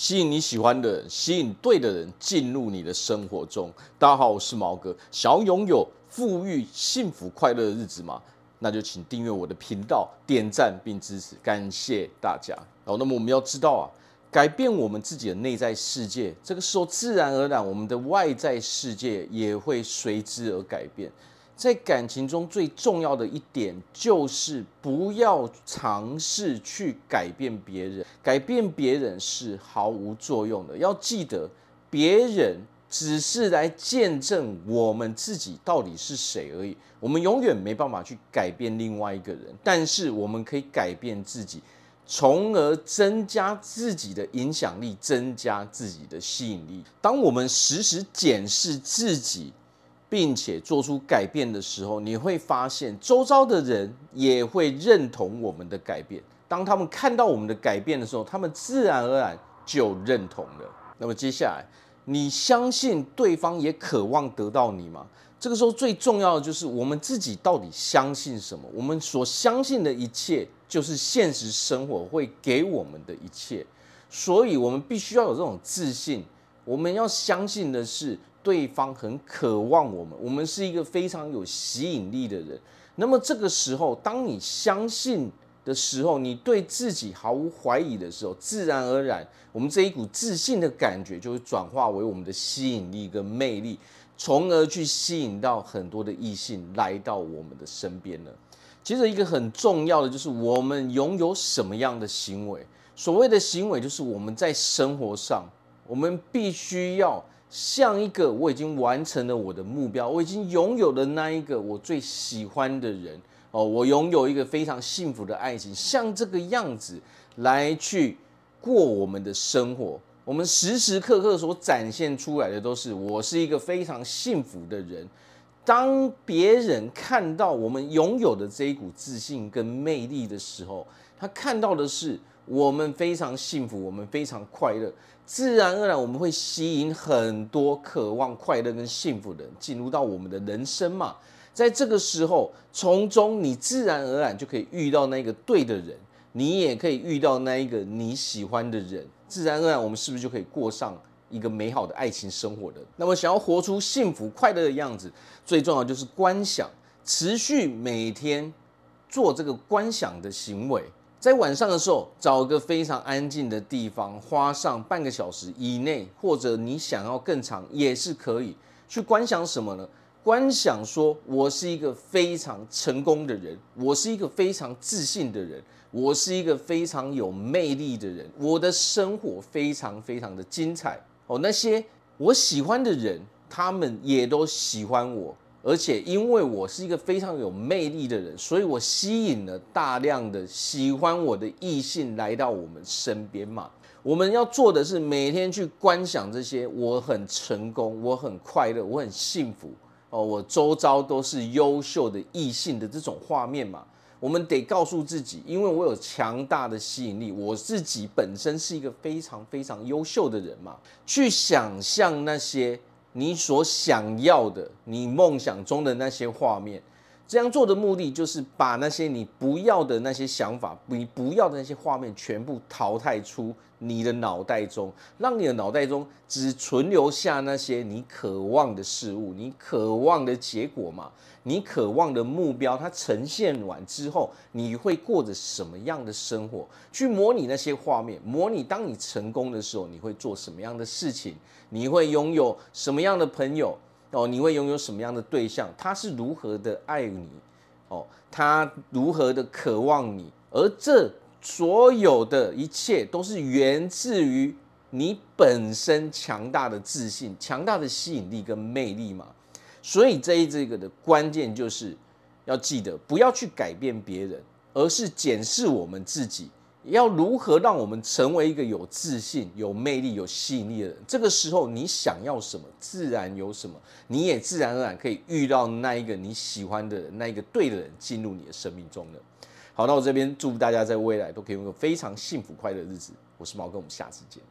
吸引你喜欢的人，吸引对的人进入你的生活中。大家好，我是毛哥。想要拥有富裕、幸福、快乐的日子吗？那就请订阅我的频道，点赞并支持，感谢大家。好，那么我们要知道啊，改变我们自己的内在世界，这个时候自然而然，我们的外在世界也会随之而改变。在感情中最重要的一点就是不要尝试去改变别人，改变别人是毫无作用的。要记得，别人只是来见证我们自己到底是谁而已。我们永远没办法去改变另外一个人，但是我们可以改变自己，从而增加自己的影响力，增加自己的吸引力。当我们时时检视自己，并且做出改变的时候，你会发现周遭的人也会认同我们的改变。当他们看到我们的改变的时候，他们自然而然就认同了。那么接下来，你相信对方也渴望得到你吗？这个时候最重要的就是我们自己到底相信什么？我们所相信的一切，就是现实生活会给我们的一切。所以，我们必须要有这种自信。我们要相信的是。对方很渴望我们，我们是一个非常有吸引力的人。那么这个时候，当你相信的时候，你对自己毫无怀疑的时候，自然而然，我们这一股自信的感觉就会转化为我们的吸引力跟魅力，从而去吸引到很多的异性来到我们的身边了。其实一个很重要的就是我们拥有什么样的行为。所谓的行为，就是我们在生活上，我们必须要。像一个我已经完成了我的目标，我已经拥有了那一个我最喜欢的人哦，我拥有一个非常幸福的爱情，像这个样子来去过我们的生活。我们时时刻刻所展现出来的都是我是一个非常幸福的人。当别人看到我们拥有的这一股自信跟魅力的时候，他看到的是我们非常幸福，我们非常快乐。自然而然，我们会吸引很多渴望快乐跟幸福的人进入到我们的人生嘛。在这个时候，从中你自然而然就可以遇到那个对的人，你也可以遇到那一个你喜欢的人。自然而然，我们是不是就可以过上一个美好的爱情生活的？那么，想要活出幸福快乐的样子，最重要就是观想，持续每天做这个观想的行为。在晚上的时候，找个非常安静的地方，花上半个小时以内，或者你想要更长也是可以。去观想什么呢？观想说，我是一个非常成功的人，我是一个非常自信的人，我是一个非常有魅力的人，我的生活非常非常的精彩哦。那些我喜欢的人，他们也都喜欢我。而且，因为我是一个非常有魅力的人，所以我吸引了大量的喜欢我的异性来到我们身边嘛。我们要做的是每天去观想这些我很成功、我很快乐、我很幸福哦，我周遭都是优秀的异性的这种画面嘛。我们得告诉自己，因为我有强大的吸引力，我自己本身是一个非常非常优秀的人嘛。去想象那些。你所想要的，你梦想中的那些画面，这样做的目的就是把那些你不要的那些想法，你不要的那些画面全部淘汰出你的脑袋中，让你的脑袋中只存留下那些你渴望的事物，你渴望的结果嘛，你渴望的目标，它呈现完之后，你会过着什么样的生活？去模拟那些画面，模拟当你成功的时候，你会做什么样的事情？你会拥有什么样的朋友？哦，你会拥有什么样的对象？他是如何的爱你？哦，他如何的渴望你？而这所有的一切都是源自于你本身强大的自信、强大的吸引力跟魅力嘛。所以这一这个的关键就是要记得，不要去改变别人，而是检视我们自己。要如何让我们成为一个有自信、有魅力、有吸引力的人？这个时候，你想要什么，自然有什么，你也自然而然可以遇到那一个你喜欢的人，那一个对的人进入你的生命中了。好，那我这边祝福大家在未来都可以拥有非常幸福快乐的日子。我是毛哥，我们下次见。